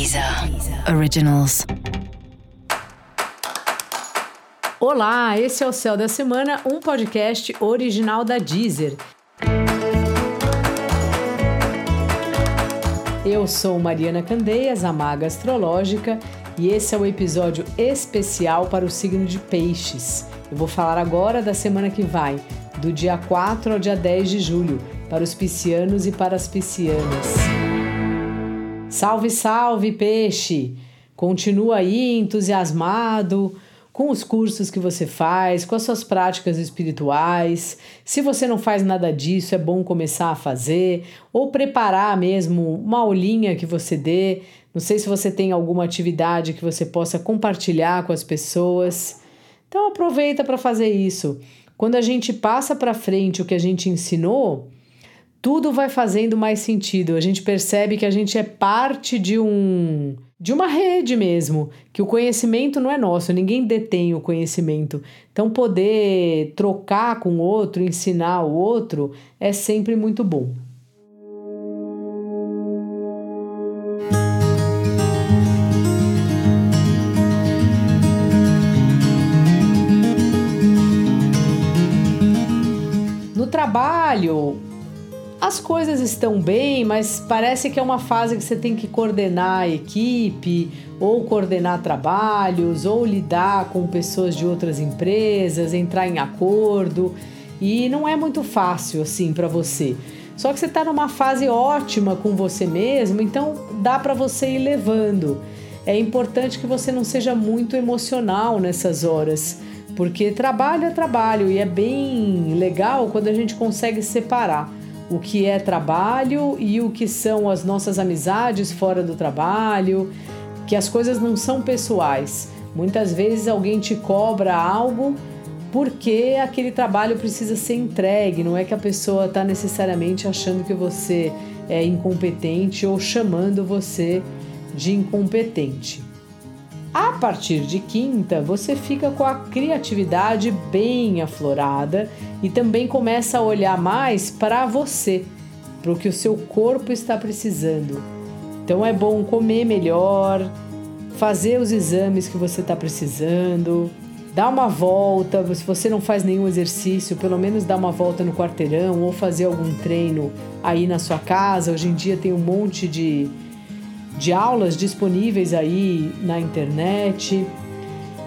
Deezer Originals. Olá, esse é o Céu da Semana, um podcast original da Deezer. Eu sou Mariana Candeias, a maga astrológica, e esse é o episódio especial para o signo de Peixes. Eu vou falar agora da semana que vai, do dia 4 ao dia 10 de julho, para os piscianos e para as piscianas. Salve, salve, peixe! Continua aí entusiasmado com os cursos que você faz, com as suas práticas espirituais. Se você não faz nada disso, é bom começar a fazer ou preparar mesmo uma aulinha que você dê. Não sei se você tem alguma atividade que você possa compartilhar com as pessoas. Então aproveita para fazer isso. Quando a gente passa para frente o que a gente ensinou, tudo vai fazendo mais sentido. A gente percebe que a gente é parte de um de uma rede mesmo, que o conhecimento não é nosso, ninguém detém o conhecimento. Então poder trocar com o outro, ensinar o outro é sempre muito bom. No trabalho, as coisas estão bem, mas parece que é uma fase que você tem que coordenar a equipe, ou coordenar trabalhos, ou lidar com pessoas de outras empresas, entrar em acordo, e não é muito fácil assim para você. Só que você está numa fase ótima com você mesmo, então dá para você ir levando. É importante que você não seja muito emocional nessas horas, porque trabalho é trabalho e é bem legal quando a gente consegue separar o que é trabalho e o que são as nossas amizades fora do trabalho, que as coisas não são pessoais. Muitas vezes alguém te cobra algo porque aquele trabalho precisa ser entregue, não é que a pessoa está necessariamente achando que você é incompetente ou chamando você de incompetente. A partir de quinta, você fica com a criatividade bem aflorada e também começa a olhar mais para você, para o que o seu corpo está precisando. Então é bom comer melhor, fazer os exames que você está precisando, dar uma volta. Se você não faz nenhum exercício, pelo menos dar uma volta no quarteirão ou fazer algum treino aí na sua casa. Hoje em dia tem um monte de de aulas disponíveis aí na internet.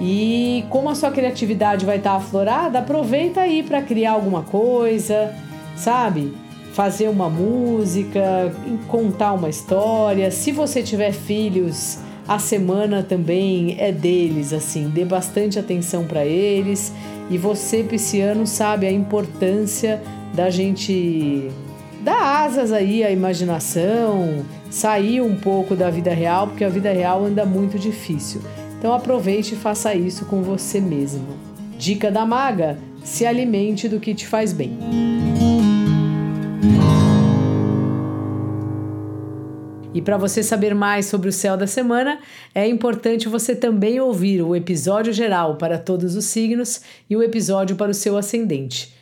E como a sua criatividade vai estar aflorada, aproveita aí para criar alguma coisa, sabe? Fazer uma música, contar uma história. Se você tiver filhos, a semana também é deles, assim, dê bastante atenção para eles. E você, pisciano, sabe a importância da gente asas aí à imaginação, sair um pouco da vida real, porque a vida real anda muito difícil. Então aproveite e faça isso com você mesmo. Dica da maga: se alimente do que te faz bem. E para você saber mais sobre o céu da semana, é importante você também ouvir o episódio geral para todos os signos e o episódio para o seu ascendente.